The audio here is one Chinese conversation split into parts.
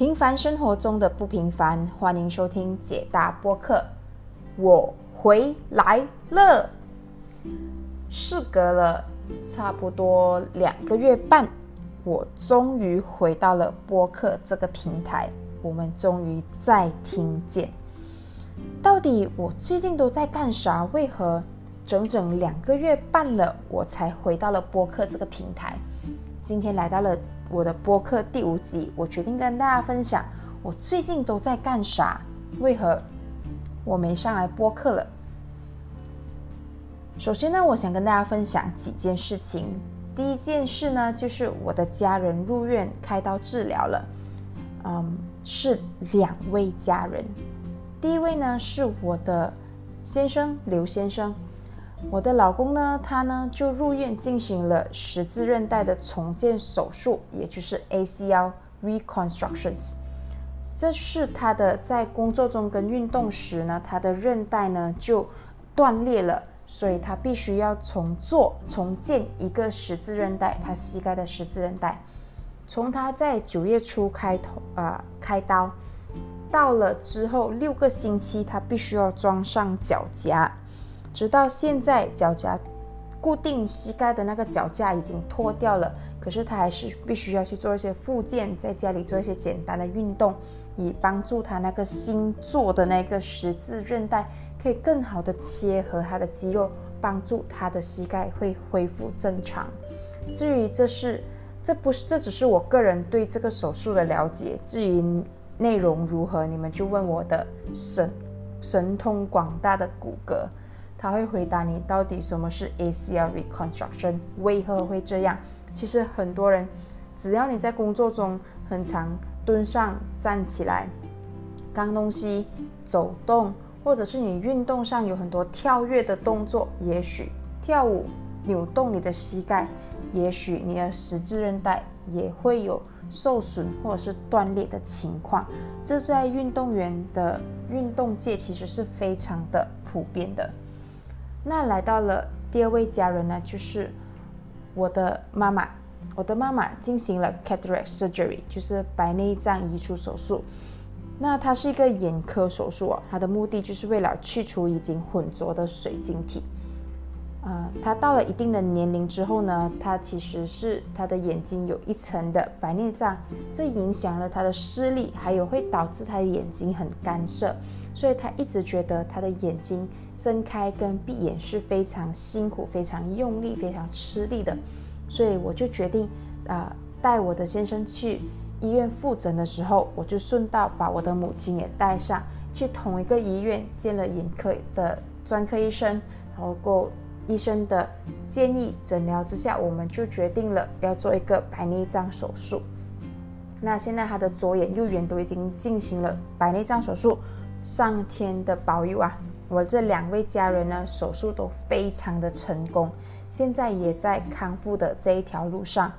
平凡生活中的不平凡，欢迎收听解答播客。我回来了，事隔了差不多两个月半，我终于回到了播客这个平台。我们终于再听见，到底我最近都在干啥？为何整整两个月半了，我才回到了播客这个平台？今天来到了。我的播客第五集，我决定跟大家分享我最近都在干啥。为何我没上来播客了？首先呢，我想跟大家分享几件事情。第一件事呢，就是我的家人入院开刀治疗了。嗯，是两位家人。第一位呢，是我的先生刘先生。我的老公呢，他呢就入院进行了十字韧带的重建手术，也就是 ACL reconstructions。这是他的在工作中跟运动时呢，他的韧带呢就断裂了，所以他必须要重做重建一个十字韧带，他膝盖的十字韧带。从他在九月初开头啊开刀，到了之后六个星期，他必须要装上脚夹。直到现在，脚夹固定膝盖的那个脚架已经脱掉了，可是他还是必须要去做一些复健，在家里做一些简单的运动，以帮助他那个新做的那个十字韧带可以更好的切合他的肌肉，帮助他的膝盖会恢复正常。至于这是，这不是，这只是我个人对这个手术的了解。至于内容如何，你们就问我的神神通广大的骨骼。他会回答你到底什么是 ACL reconstruction，为何会这样？其实很多人，只要你在工作中很常蹲上站起来，刚东西、走动，或者是你运动上有很多跳跃的动作，也许跳舞扭动你的膝盖，也许你的十字韧带也会有受损或者是断裂的情况。这在运动员的运动界其实是非常的普遍的。那来到了第二位家人呢，就是我的妈妈。我的妈妈进行了 cataract surgery，就是白内障移除手术。那它是一个眼科手术哦，它的目的就是为了去除已经混浊的水晶体。啊，他到了一定的年龄之后呢，他其实是他的眼睛有一层的白内障，这影响了他的视力，还有会导致他的眼睛很干涩，所以他一直觉得他的眼睛。睁开跟闭眼是非常辛苦、非常用力、非常吃力的，所以我就决定，啊，带我的先生去医院复诊的时候，我就顺道把我的母亲也带上去同一个医院见了眼科的专科医生，然后够医生的建议诊疗之下，我们就决定了要做一个白内障手术。那现在他的左眼、右眼都已经进行了白内障手术，上天的保佑啊！我这两位家人呢，手术都非常的成功，现在也在康复的这一条路上。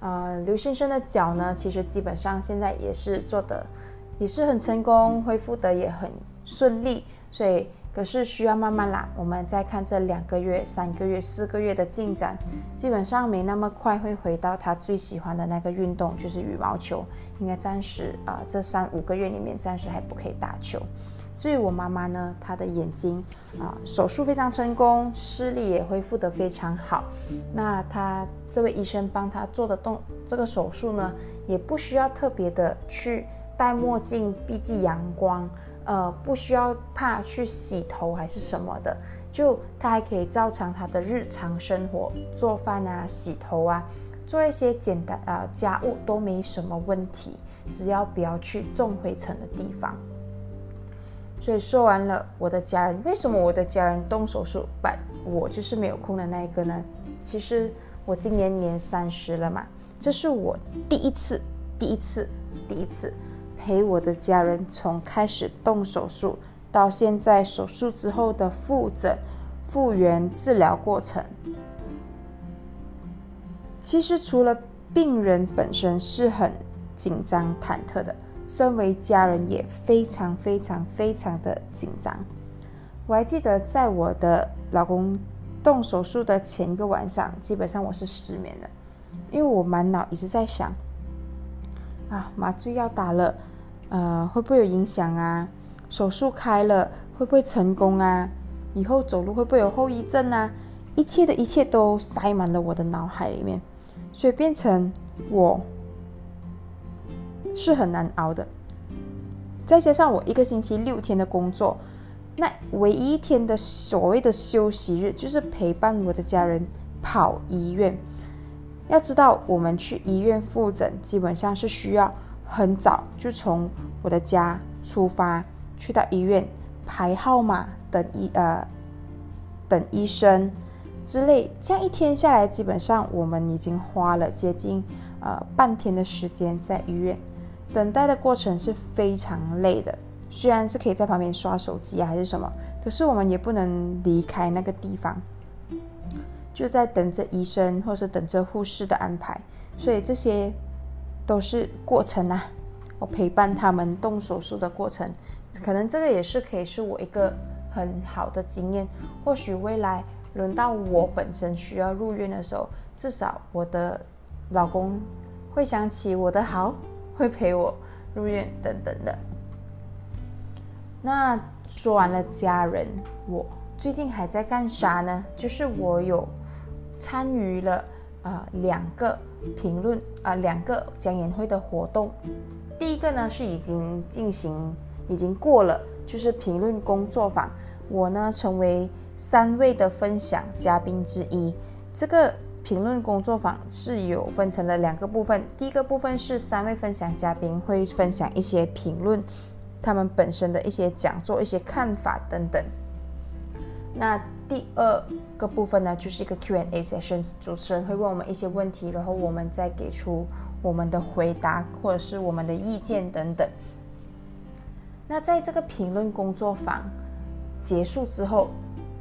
呃，刘先生的脚呢，其实基本上现在也是做的，也是很成功，恢复的也很顺利。所以，可是需要慢慢来。我们再看这两个月、三个月、四个月的进展，基本上没那么快会回到他最喜欢的那个运动，就是羽毛球。应该暂时啊，这三五个月里面暂时还不可以打球。至于我妈妈呢，她的眼睛啊手术非常成功，视力也恢复得非常好。那她这位医生帮她做的动这个手术呢，也不需要特别的去戴墨镜避忌阳光，呃，不需要怕去洗头还是什么的，就她还可以照常她的日常生活做饭啊、洗头啊，做一些简单啊家务都没什么问题，只要不要去重灰尘的地方。所以说完了，我的家人为什么我的家人动手术，但我就是没有空的那一个呢？其实我今年年三十了嘛，这是我第一次、第一次、第一次陪我的家人从开始动手术到现在手术之后的复诊、复原治疗过程。其实除了病人本身是很紧张忐忑的。身为家人也非常非常非常的紧张。我还记得在我的老公动手术的前一个晚上，基本上我是失眠的，因为我满脑一直在想，啊，麻醉药打了，呃，会不会有影响啊？手术开了会不会成功啊？以后走路会不会有后遗症啊？一切的一切都塞满了我的脑海里面，所以变成我是很难熬的。再加上我一个星期六天的工作，那唯一一天的所谓的休息日，就是陪伴我的家人跑医院。要知道，我们去医院复诊，基本上是需要很早就从我的家出发，去到医院排号码等医呃等医生之类。这样一天下来，基本上我们已经花了接近呃半天的时间在医院等待的过程是非常累的。虽然是可以在旁边刷手机啊，还是什么，可是我们也不能离开那个地方。就在等着医生，或是等着护士的安排，所以这些都是过程啊。我陪伴他们动手术的过程，可能这个也是可以是我一个很好的经验。或许未来轮到我本身需要入院的时候，至少我的老公会想起我的好，会陪我入院等等的。那说完了家人，我最近还在干啥呢？就是我有。参与了啊两个评论啊两个讲演会的活动，第一个呢是已经进行已经过了，就是评论工作坊，我呢成为三位的分享嘉宾之一。这个评论工作坊是有分成了两个部分，第一个部分是三位分享嘉宾会分享一些评论，他们本身的一些讲座、一些看法等等。那第二个部分呢，就是一个 Q&A sessions，主持人会问我们一些问题，然后我们再给出我们的回答或者是我们的意见等等。那在这个评论工作坊结束之后，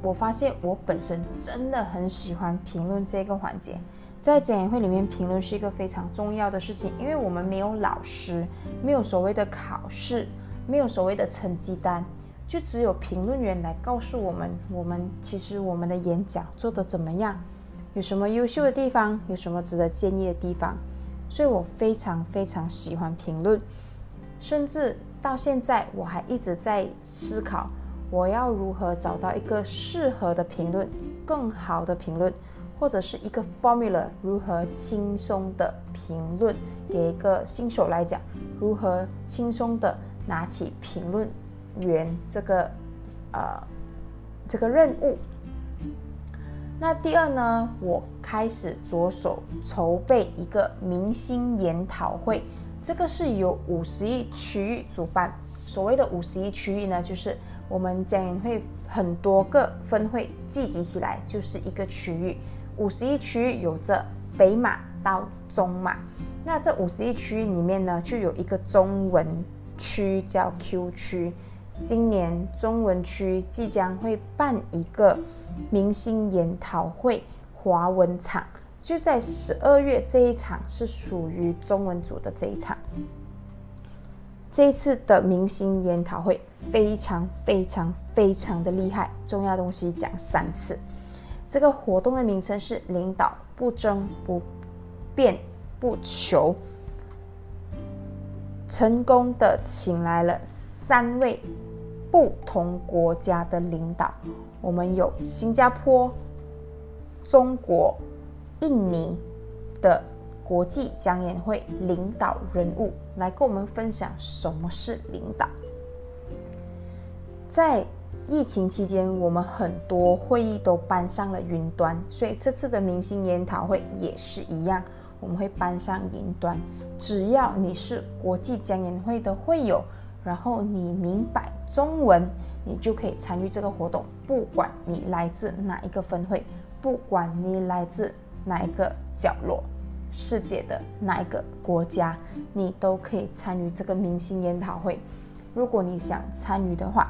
我发现我本身真的很喜欢评论这个环节。在讲演会里面，评论是一个非常重要的事情，因为我们没有老师，没有所谓的考试，没有所谓的成绩单。就只有评论员来告诉我们，我们其实我们的演讲做得怎么样，有什么优秀的地方，有什么值得建议的地方。所以我非常非常喜欢评论，甚至到现在我还一直在思考，我要如何找到一个适合的评论，更好的评论，或者是一个 formula 如何轻松的评论，给一个新手来讲，如何轻松的拿起评论。员这个呃这个任务。那第二呢，我开始着手筹备一个明星研讨会，这个是由五十亿区域主办。所谓的五十亿区域呢，就是我们将会很多个分会聚集起来，就是一个区域。五十一区域有着北马到中马，那这五十一区域里面呢，就有一个中文区叫 Q 区。今年中文区即将会办一个明星研讨会华文场，就在十二月这一场是属于中文组的这一场。这一次的明星研讨会非常非常非常的厉害，重要东西讲三次。这个活动的名称是“领导不争不辩不求”，成功的请来了三位。不同国家的领导，我们有新加坡、中国、印尼的国际讲演会领导人物来跟我们分享什么是领导。在疫情期间，我们很多会议都搬上了云端，所以这次的明星研讨会也是一样，我们会搬上云端。只要你是国际讲演会的会友。然后你明白中文，你就可以参与这个活动。不管你来自哪一个分会，不管你来自哪一个角落，世界的哪一个国家，你都可以参与这个明星研讨会。如果你想参与的话，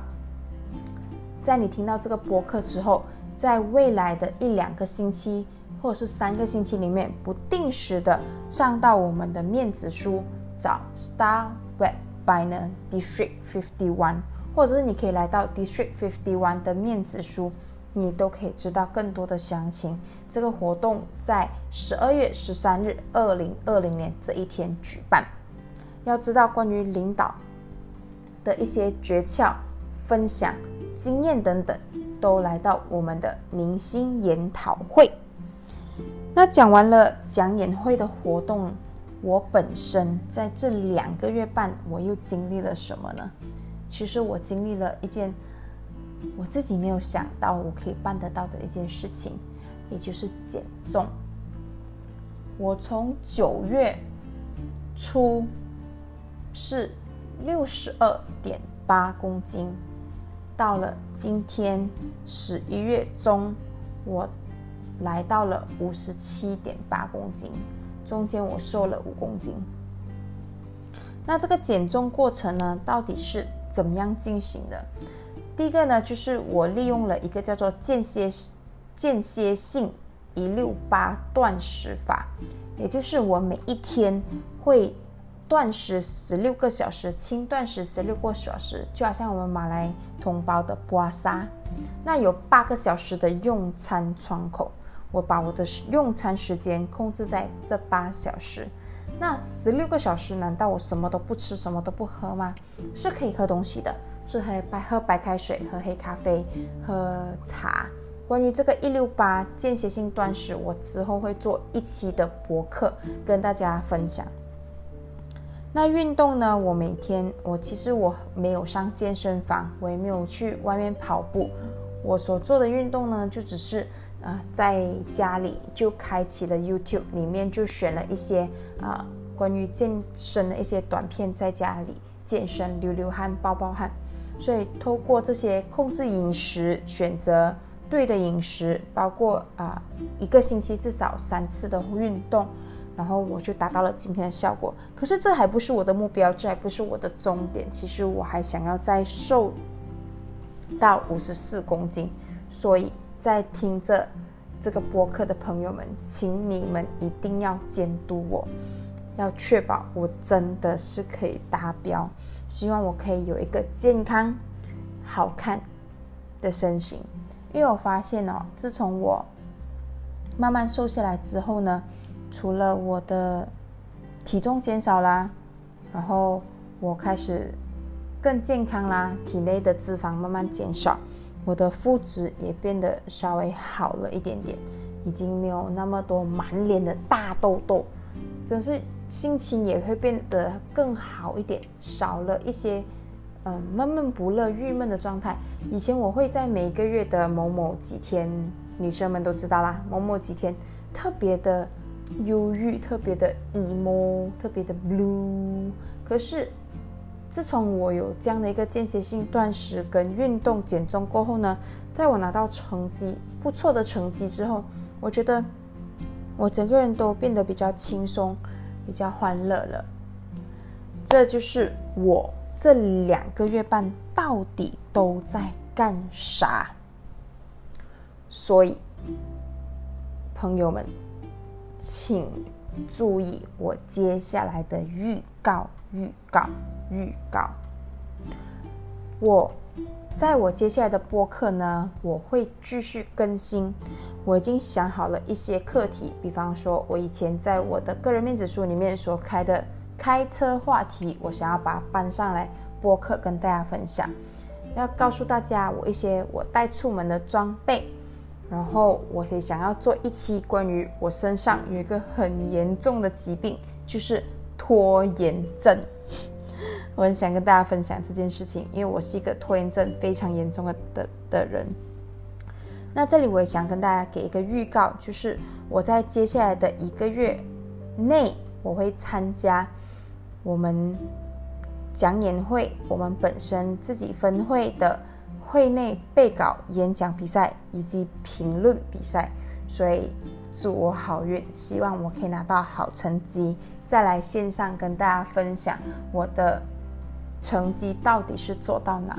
在你听到这个播客之后，在未来的一两个星期或者是三个星期里面，不定时的上到我们的面子书找 Star Web。by District Fifty One，或者是你可以来到 District Fifty One 的面子书，你都可以知道更多的详情。这个活动在十二月十三日，二零二零年这一天举办。要知道关于领导的一些诀窍、分享经验等等，都来到我们的明星研讨会。那讲完了讲演会的活动，我本身在这两个月半，我又经历了什么呢？其实我经历了一件我自己没有想到我可以办得到的一件事情，也就是减重。我从九月初是六十二点八公斤，到了今天十一月中，我来到了五十七点八公斤，中间我瘦了五公斤。那这个减重过程呢，到底是怎么样进行的？第一个呢，就是我利用了一个叫做间歇间歇性一六八断食法，也就是我每一天会断食十六个小时，轻断食十六个小时，就好像我们马来同胞的布阿沙，那有八个小时的用餐窗口，我把我的用餐时间控制在这八小时。那十六个小时，难道我什么都不吃，什么都不喝吗？是可以喝东西的，是喝白喝白开水，喝黑咖啡，喝茶。关于这个一六八间歇性断食，我之后会做一期的博客跟大家分享。那运动呢？我每天我其实我没有上健身房，我也没有去外面跑步。我所做的运动呢，就只是。啊，在家里就开启了 YouTube，里面就选了一些啊关于健身的一些短片，在家里健身流流汗、爆爆汗。所以透过这些控制饮食，选择对的饮食，包括啊一个星期至少三次的运动，然后我就达到了今天的效果。可是这还不是我的目标，这还不是我的终点。其实我还想要再瘦到五十四公斤，所以。在听着这个播客的朋友们，请你们一定要监督我，要确保我真的是可以达标。希望我可以有一个健康、好看的身形。因为我发现哦，自从我慢慢瘦下来之后呢，除了我的体重减少啦，然后我开始更健康啦，体内的脂肪慢慢减少。我的肤质也变得稍微好了一点点，已经没有那么多满脸的大痘痘，真是心情也会变得更好一点，少了一些嗯闷闷不乐、郁闷的状态。以前我会在每个月的某某几天，女生们都知道啦，某某几天特别的忧郁、特别的 emo、特别的 blue，可是。自从我有这样的一个间歇性断食跟运动减重过后呢，在我拿到成绩不错的成绩之后，我觉得我整个人都变得比较轻松，比较欢乐了。这就是我这两个月半到底都在干啥。所以，朋友们，请注意我接下来的预告，预告。预告，我在我接下来的播客呢，我会继续更新。我已经想好了一些课题，比方说，我以前在我的个人面子书里面所开的开车话题，我想要把它搬上来播客跟大家分享，要告诉大家我一些我带出门的装备，然后我也想要做一期关于我身上有一个很严重的疾病，就是拖延症。我很想跟大家分享这件事情，因为我是一个拖延症非常严重的的的人。那这里我也想跟大家给一个预告，就是我在接下来的一个月内，我会参加我们讲演会，我们本身自己分会的会内备稿演讲比赛以及评论比赛，所以祝我好运，希望我可以拿到好成绩，再来线上跟大家分享我的。成绩到底是做到哪？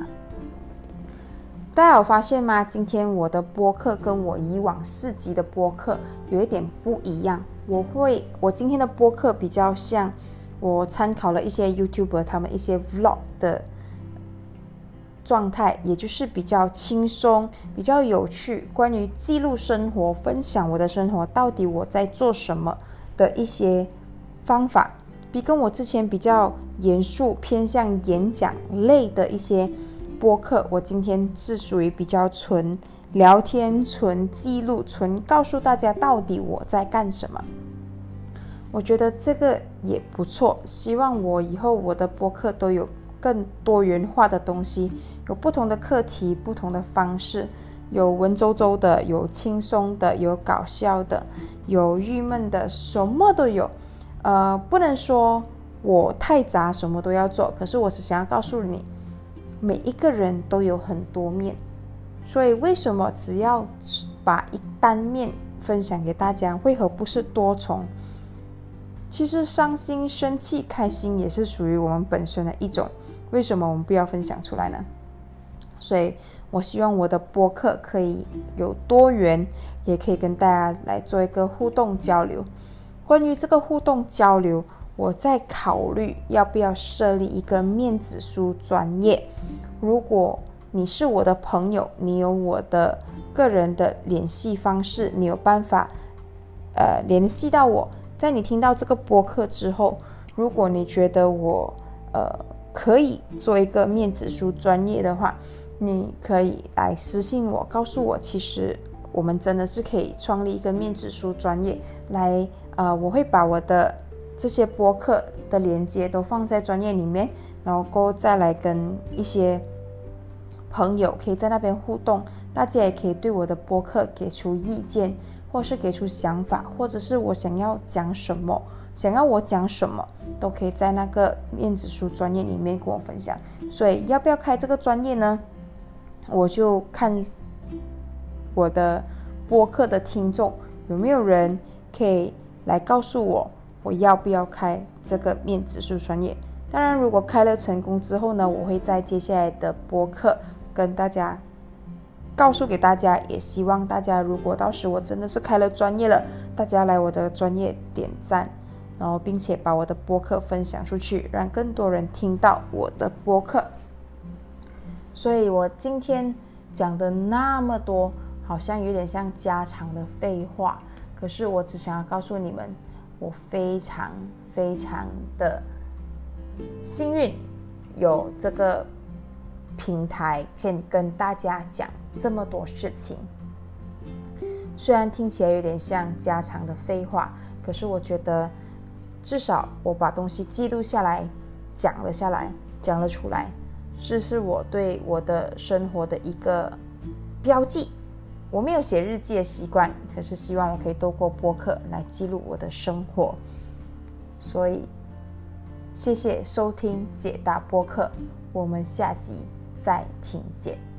大家有发现吗？今天我的播客跟我以往四集的播客有一点不一样。我会，我今天的播客比较像我参考了一些 YouTuber 他们一些 Vlog 的状态，也就是比较轻松、比较有趣，关于记录生活、分享我的生活，到底我在做什么的一些方法。比跟我之前比较严肃、偏向演讲类的一些播客，我今天是属于比较纯聊天、纯记录、纯告诉大家到底我在干什么。我觉得这个也不错，希望我以后我的播客都有更多元化的东西，有不同的课题、不同的方式，有文绉绉的，有轻松的，有搞笑的，有郁闷的，什么都有。呃，不能说我太杂，什么都要做，可是我是想要告诉你，每一个人都有很多面，所以为什么只要把一单面分享给大家，为何不是多重？其实伤心、生气、开心也是属于我们本身的一种。为什么我们不要分享出来呢？所以我希望我的播客可以有多元，也可以跟大家来做一个互动交流。关于这个互动交流，我在考虑要不要设立一个面子书专业。如果你是我的朋友，你有我的个人的联系方式，你有办法呃联系到我。在你听到这个播客之后，如果你觉得我呃可以做一个面子书专业的话，你可以来私信我，告诉我，其实我们真的是可以创立一个面子书专业来呃，我会把我的这些播客的连接都放在专业里面，然后过后再来跟一些朋友可以在那边互动，大家也可以对我的播客给出意见。或是给出想法，或者是我想要讲什么，想要我讲什么，都可以在那个面子书专业里面跟我分享。所以要不要开这个专业呢？我就看我的播客的听众有没有人可以来告诉我，我要不要开这个面子书专业。当然，如果开了成功之后呢，我会在接下来的播客跟大家。告诉给大家，也希望大家，如果到时我真的是开了专业了，大家来我的专业点赞，然后并且把我的播客分享出去，让更多人听到我的播客。所以我今天讲的那么多，好像有点像家常的废话，可是我只想要告诉你们，我非常非常的幸运，有这个平台可以跟大家讲。这么多事情，虽然听起来有点像家常的废话，可是我觉得至少我把东西记录下来，讲了下来，讲了出来，这是我对我的生活的一个标记。我没有写日记的习惯，可是希望我可以透过播客来记录我的生活。所以，谢谢收听解答播客，我们下集再听见。